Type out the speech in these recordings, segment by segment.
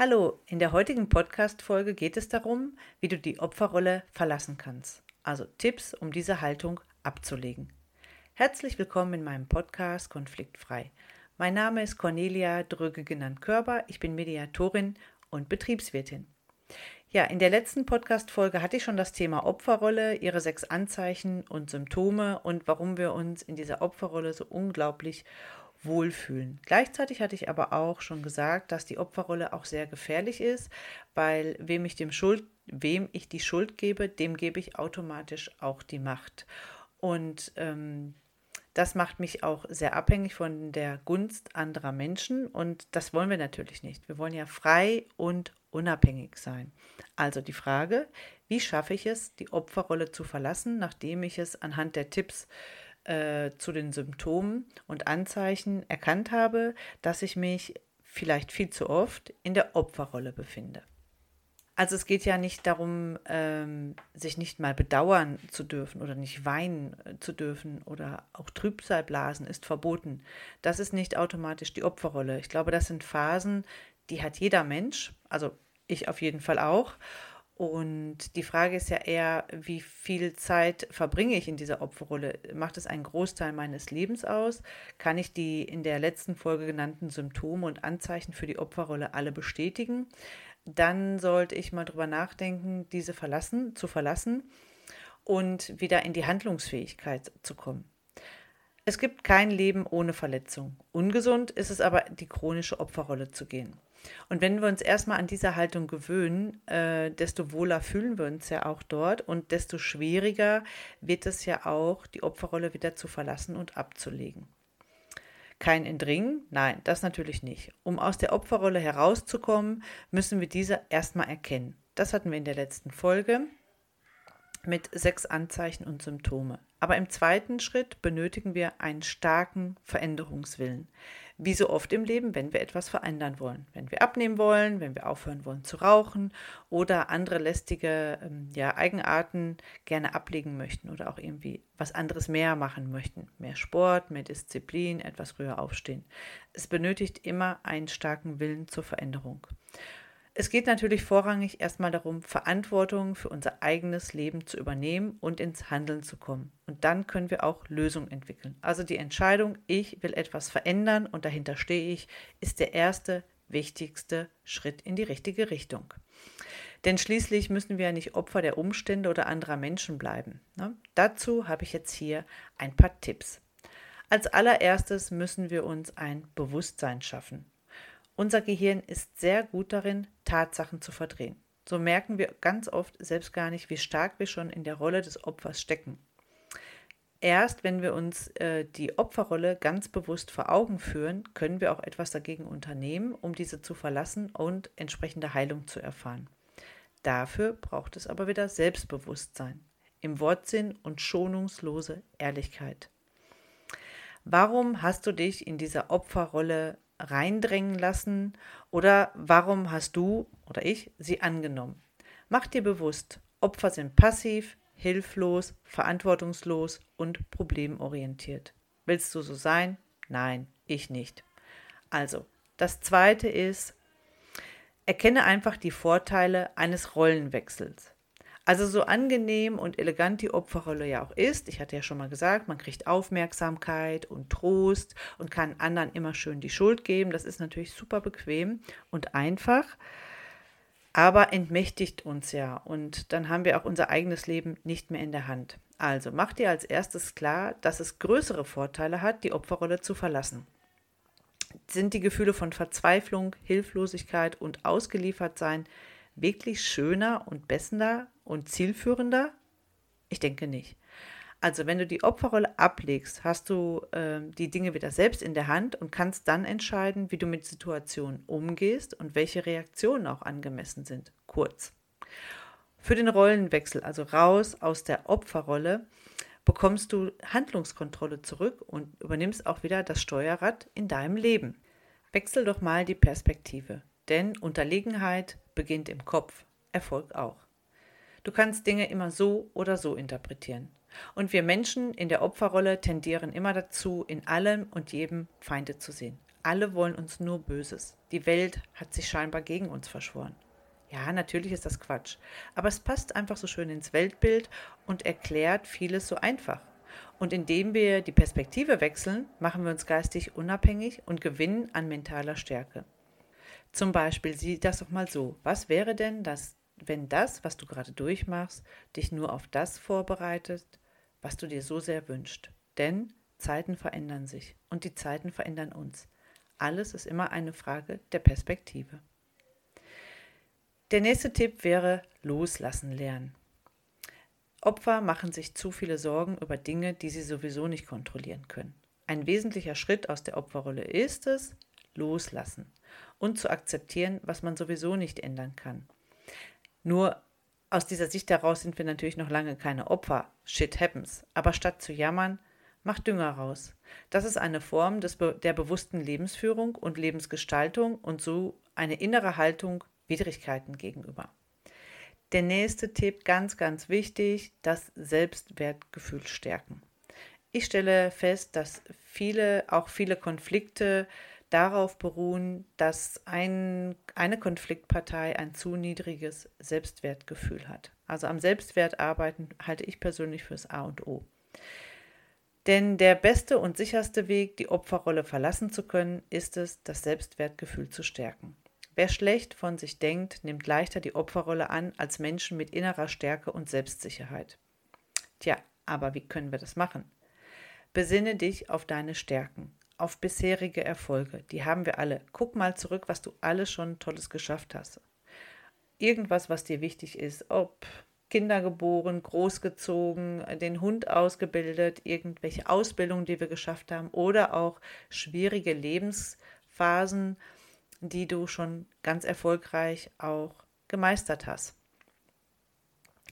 Hallo, in der heutigen Podcast-Folge geht es darum, wie du die Opferrolle verlassen kannst. Also Tipps, um diese Haltung abzulegen. Herzlich willkommen in meinem Podcast Konfliktfrei. Mein Name ist Cornelia Dröge genannt Körber. Ich bin Mediatorin und Betriebswirtin. Ja, in der letzten Podcast-Folge hatte ich schon das Thema Opferrolle, ihre sechs Anzeichen und Symptome und warum wir uns in dieser Opferrolle so unglaublich wohlfühlen. Gleichzeitig hatte ich aber auch schon gesagt, dass die Opferrolle auch sehr gefährlich ist, weil wem ich, dem Schuld, wem ich die Schuld gebe, dem gebe ich automatisch auch die Macht. Und ähm, das macht mich auch sehr abhängig von der Gunst anderer Menschen und das wollen wir natürlich nicht. Wir wollen ja frei und unabhängig sein. Also die Frage, wie schaffe ich es, die Opferrolle zu verlassen, nachdem ich es anhand der Tipps äh, zu den Symptomen und Anzeichen erkannt habe, dass ich mich vielleicht viel zu oft in der Opferrolle befinde. Also es geht ja nicht darum, ähm, sich nicht mal bedauern zu dürfen oder nicht weinen äh, zu dürfen oder auch Trübsalblasen ist verboten. Das ist nicht automatisch die Opferrolle. Ich glaube, das sind Phasen, die hat jeder Mensch, also ich auf jeden Fall auch. Und die Frage ist ja eher, wie viel Zeit verbringe ich in dieser Opferrolle? Macht es einen Großteil meines Lebens aus? Kann ich die in der letzten Folge genannten Symptome und Anzeichen für die Opferrolle alle bestätigen? dann sollte ich mal drüber nachdenken, diese verlassen, zu verlassen und wieder in die Handlungsfähigkeit zu kommen. Es gibt kein Leben ohne Verletzung. Ungesund ist es aber, die chronische Opferrolle zu gehen. Und wenn wir uns erstmal an diese Haltung gewöhnen, äh, desto wohler fühlen wir uns ja auch dort und desto schwieriger wird es ja auch, die Opferrolle wieder zu verlassen und abzulegen. Kein Entringen? Nein, das natürlich nicht. Um aus der Opferrolle herauszukommen, müssen wir diese erstmal erkennen. Das hatten wir in der letzten Folge mit sechs Anzeichen und Symptome. Aber im zweiten Schritt benötigen wir einen starken Veränderungswillen. Wie so oft im Leben, wenn wir etwas verändern wollen. Wenn wir abnehmen wollen, wenn wir aufhören wollen zu rauchen oder andere lästige ähm, ja, Eigenarten gerne ablegen möchten oder auch irgendwie was anderes mehr machen möchten. Mehr Sport, mehr Disziplin, etwas früher aufstehen. Es benötigt immer einen starken Willen zur Veränderung. Es geht natürlich vorrangig erstmal darum, Verantwortung für unser eigenes Leben zu übernehmen und ins Handeln zu kommen. Und dann können wir auch Lösungen entwickeln. Also die Entscheidung, ich will etwas verändern und dahinter stehe ich, ist der erste wichtigste Schritt in die richtige Richtung. Denn schließlich müssen wir ja nicht Opfer der Umstände oder anderer Menschen bleiben. Ne? Dazu habe ich jetzt hier ein paar Tipps. Als allererstes müssen wir uns ein Bewusstsein schaffen. Unser Gehirn ist sehr gut darin, Tatsachen zu verdrehen. So merken wir ganz oft selbst gar nicht, wie stark wir schon in der Rolle des Opfers stecken. Erst wenn wir uns äh, die Opferrolle ganz bewusst vor Augen führen, können wir auch etwas dagegen unternehmen, um diese zu verlassen und entsprechende Heilung zu erfahren. Dafür braucht es aber wieder Selbstbewusstsein, im Wortsinn und schonungslose Ehrlichkeit. Warum hast du dich in dieser Opferrolle reindrängen lassen oder warum hast du oder ich sie angenommen? Mach dir bewusst, Opfer sind passiv, hilflos, verantwortungslos und problemorientiert. Willst du so sein? Nein, ich nicht. Also, das zweite ist, erkenne einfach die Vorteile eines Rollenwechsels. Also so angenehm und elegant die Opferrolle ja auch ist, ich hatte ja schon mal gesagt, man kriegt Aufmerksamkeit und Trost und kann anderen immer schön die Schuld geben. Das ist natürlich super bequem und einfach, aber entmächtigt uns ja und dann haben wir auch unser eigenes Leben nicht mehr in der Hand. Also mach dir als erstes klar, dass es größere Vorteile hat, die Opferrolle zu verlassen. Sind die Gefühle von Verzweiflung, Hilflosigkeit und Ausgeliefertsein wirklich schöner und besser und zielführender? Ich denke nicht. Also wenn du die Opferrolle ablegst, hast du äh, die Dinge wieder selbst in der Hand und kannst dann entscheiden, wie du mit Situationen umgehst und welche Reaktionen auch angemessen sind. Kurz. Für den Rollenwechsel, also raus aus der Opferrolle, bekommst du Handlungskontrolle zurück und übernimmst auch wieder das Steuerrad in deinem Leben. Wechsel doch mal die Perspektive, denn Unterlegenheit beginnt im Kopf, Erfolg auch. Du kannst Dinge immer so oder so interpretieren. Und wir Menschen in der Opferrolle tendieren immer dazu, in allem und jedem Feinde zu sehen. Alle wollen uns nur Böses. Die Welt hat sich scheinbar gegen uns verschworen. Ja, natürlich ist das Quatsch, aber es passt einfach so schön ins Weltbild und erklärt vieles so einfach. Und indem wir die Perspektive wechseln, machen wir uns geistig unabhängig und gewinnen an mentaler Stärke. Zum Beispiel sieh das doch mal so. Was wäre denn das, wenn das, was du gerade durchmachst, dich nur auf das vorbereitet, was du dir so sehr wünschst? Denn Zeiten verändern sich und die Zeiten verändern uns. Alles ist immer eine Frage der Perspektive. Der nächste Tipp wäre loslassen lernen. Opfer machen sich zu viele Sorgen über Dinge, die sie sowieso nicht kontrollieren können. Ein wesentlicher Schritt aus der Opferrolle ist es, loslassen und zu akzeptieren, was man sowieso nicht ändern kann. Nur aus dieser Sicht heraus sind wir natürlich noch lange keine Opfer. Shit happens. Aber statt zu jammern, mach Dünger raus. Das ist eine Form des, der bewussten Lebensführung und Lebensgestaltung und so eine innere Haltung Widrigkeiten gegenüber. Der nächste Tipp, ganz, ganz wichtig, das Selbstwertgefühl stärken. Ich stelle fest, dass viele, auch viele Konflikte darauf beruhen, dass ein, eine Konfliktpartei ein zu niedriges Selbstwertgefühl hat. Also am Selbstwert arbeiten halte ich persönlich fürs A und O. Denn der beste und sicherste Weg, die Opferrolle verlassen zu können, ist es, das Selbstwertgefühl zu stärken. Wer schlecht von sich denkt, nimmt leichter die Opferrolle an als Menschen mit innerer Stärke und Selbstsicherheit. Tja, aber wie können wir das machen? Besinne dich auf deine Stärken, auf bisherige Erfolge. Die haben wir alle. Guck mal zurück, was du alles schon Tolles geschafft hast. Irgendwas, was dir wichtig ist, ob Kinder geboren, großgezogen, den Hund ausgebildet, irgendwelche Ausbildungen, die wir geschafft haben oder auch schwierige Lebensphasen, die du schon ganz erfolgreich auch gemeistert hast.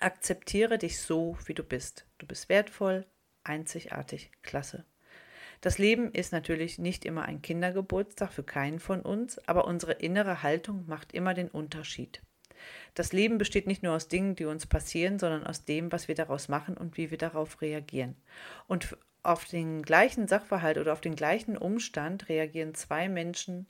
Akzeptiere dich so, wie du bist. Du bist wertvoll, einzigartig, klasse. Das Leben ist natürlich nicht immer ein Kindergeburtstag für keinen von uns, aber unsere innere Haltung macht immer den Unterschied. Das Leben besteht nicht nur aus Dingen, die uns passieren, sondern aus dem, was wir daraus machen und wie wir darauf reagieren. Und auf den gleichen Sachverhalt oder auf den gleichen Umstand reagieren zwei Menschen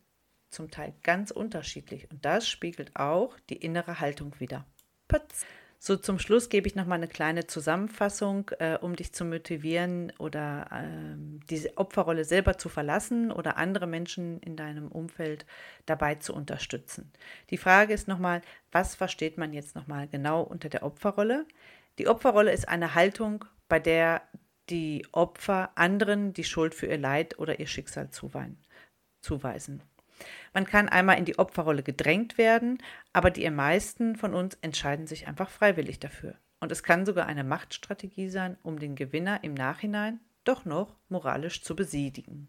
zum Teil ganz unterschiedlich und das spiegelt auch die innere Haltung wider. Putz. So zum Schluss gebe ich noch mal eine kleine Zusammenfassung, äh, um dich zu motivieren oder äh, diese Opferrolle selber zu verlassen oder andere Menschen in deinem Umfeld dabei zu unterstützen. Die Frage ist nochmal, was versteht man jetzt nochmal genau unter der Opferrolle? Die Opferrolle ist eine Haltung, bei der die Opfer anderen die Schuld für ihr Leid oder ihr Schicksal zuweisen. Man kann einmal in die Opferrolle gedrängt werden, aber die meisten von uns entscheiden sich einfach freiwillig dafür. Und es kann sogar eine Machtstrategie sein, um den Gewinner im Nachhinein doch noch moralisch zu besiedigen.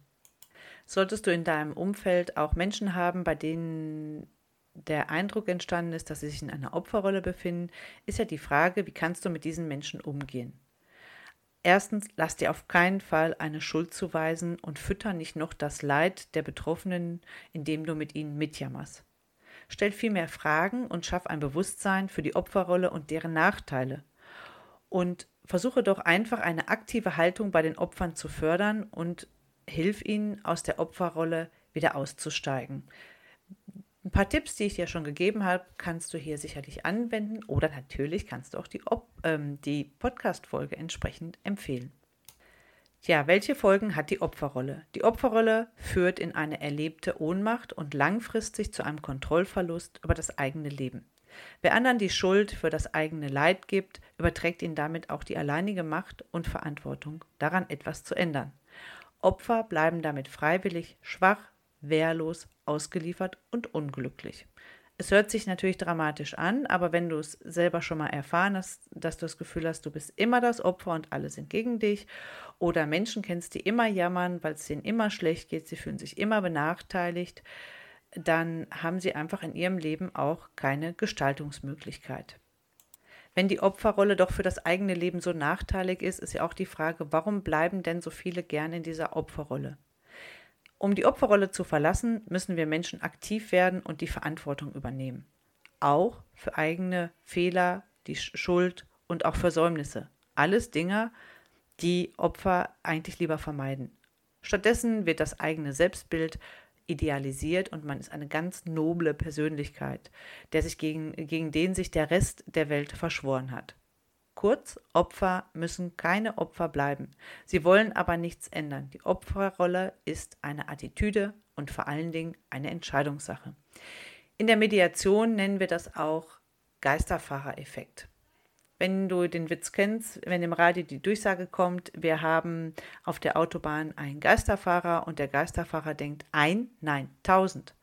Solltest du in deinem Umfeld auch Menschen haben, bei denen der Eindruck entstanden ist, dass sie sich in einer Opferrolle befinden, ist ja die Frage, wie kannst du mit diesen Menschen umgehen? Erstens, lass dir auf keinen Fall eine Schuld zuweisen und fütter nicht noch das Leid der Betroffenen, indem du mit ihnen mitjammerst. Stell vielmehr Fragen und schaff ein Bewusstsein für die Opferrolle und deren Nachteile. Und versuche doch einfach eine aktive Haltung bei den Opfern zu fördern und hilf ihnen, aus der Opferrolle wieder auszusteigen. Ein paar Tipps, die ich dir schon gegeben habe, kannst du hier sicherlich anwenden oder natürlich kannst du auch die, ähm, die Podcast-Folge entsprechend empfehlen. Tja, welche Folgen hat die Opferrolle? Die Opferrolle führt in eine erlebte Ohnmacht und langfristig zu einem Kontrollverlust über das eigene Leben. Wer anderen die Schuld für das eigene Leid gibt, überträgt ihnen damit auch die alleinige Macht und Verantwortung, daran etwas zu ändern. Opfer bleiben damit freiwillig schwach, wehrlos, ausgeliefert und unglücklich. Es hört sich natürlich dramatisch an, aber wenn du es selber schon mal erfahren hast, dass du das Gefühl hast, du bist immer das Opfer und alle sind gegen dich, oder Menschen kennst, die immer jammern, weil es denen immer schlecht geht, sie fühlen sich immer benachteiligt, dann haben sie einfach in ihrem Leben auch keine Gestaltungsmöglichkeit. Wenn die Opferrolle doch für das eigene Leben so nachteilig ist, ist ja auch die Frage, warum bleiben denn so viele gern in dieser Opferrolle? Um die Opferrolle zu verlassen, müssen wir Menschen aktiv werden und die Verantwortung übernehmen. Auch für eigene Fehler, die Schuld und auch Versäumnisse. Alles Dinge, die Opfer eigentlich lieber vermeiden. Stattdessen wird das eigene Selbstbild idealisiert und man ist eine ganz noble Persönlichkeit, der sich gegen, gegen den sich der Rest der Welt verschworen hat. Kurz, Opfer müssen keine Opfer bleiben. Sie wollen aber nichts ändern. Die Opferrolle ist eine Attitüde und vor allen Dingen eine Entscheidungssache. In der Mediation nennen wir das auch Geisterfahrereffekt. Wenn du den Witz kennst, wenn im Radio die Durchsage kommt, wir haben auf der Autobahn einen Geisterfahrer und der Geisterfahrer denkt ein, nein, tausend.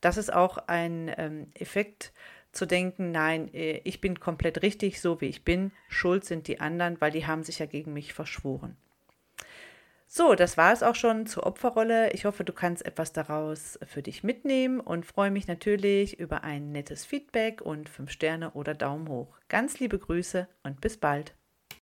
Das ist auch ein ähm, Effekt zu denken, nein, äh, ich bin komplett richtig, so wie ich bin, schuld sind die anderen, weil die haben sich ja gegen mich verschworen. So, das war es auch schon zur Opferrolle. Ich hoffe, du kannst etwas daraus für dich mitnehmen und freue mich natürlich über ein nettes Feedback und 5 Sterne oder Daumen hoch. Ganz liebe Grüße und bis bald.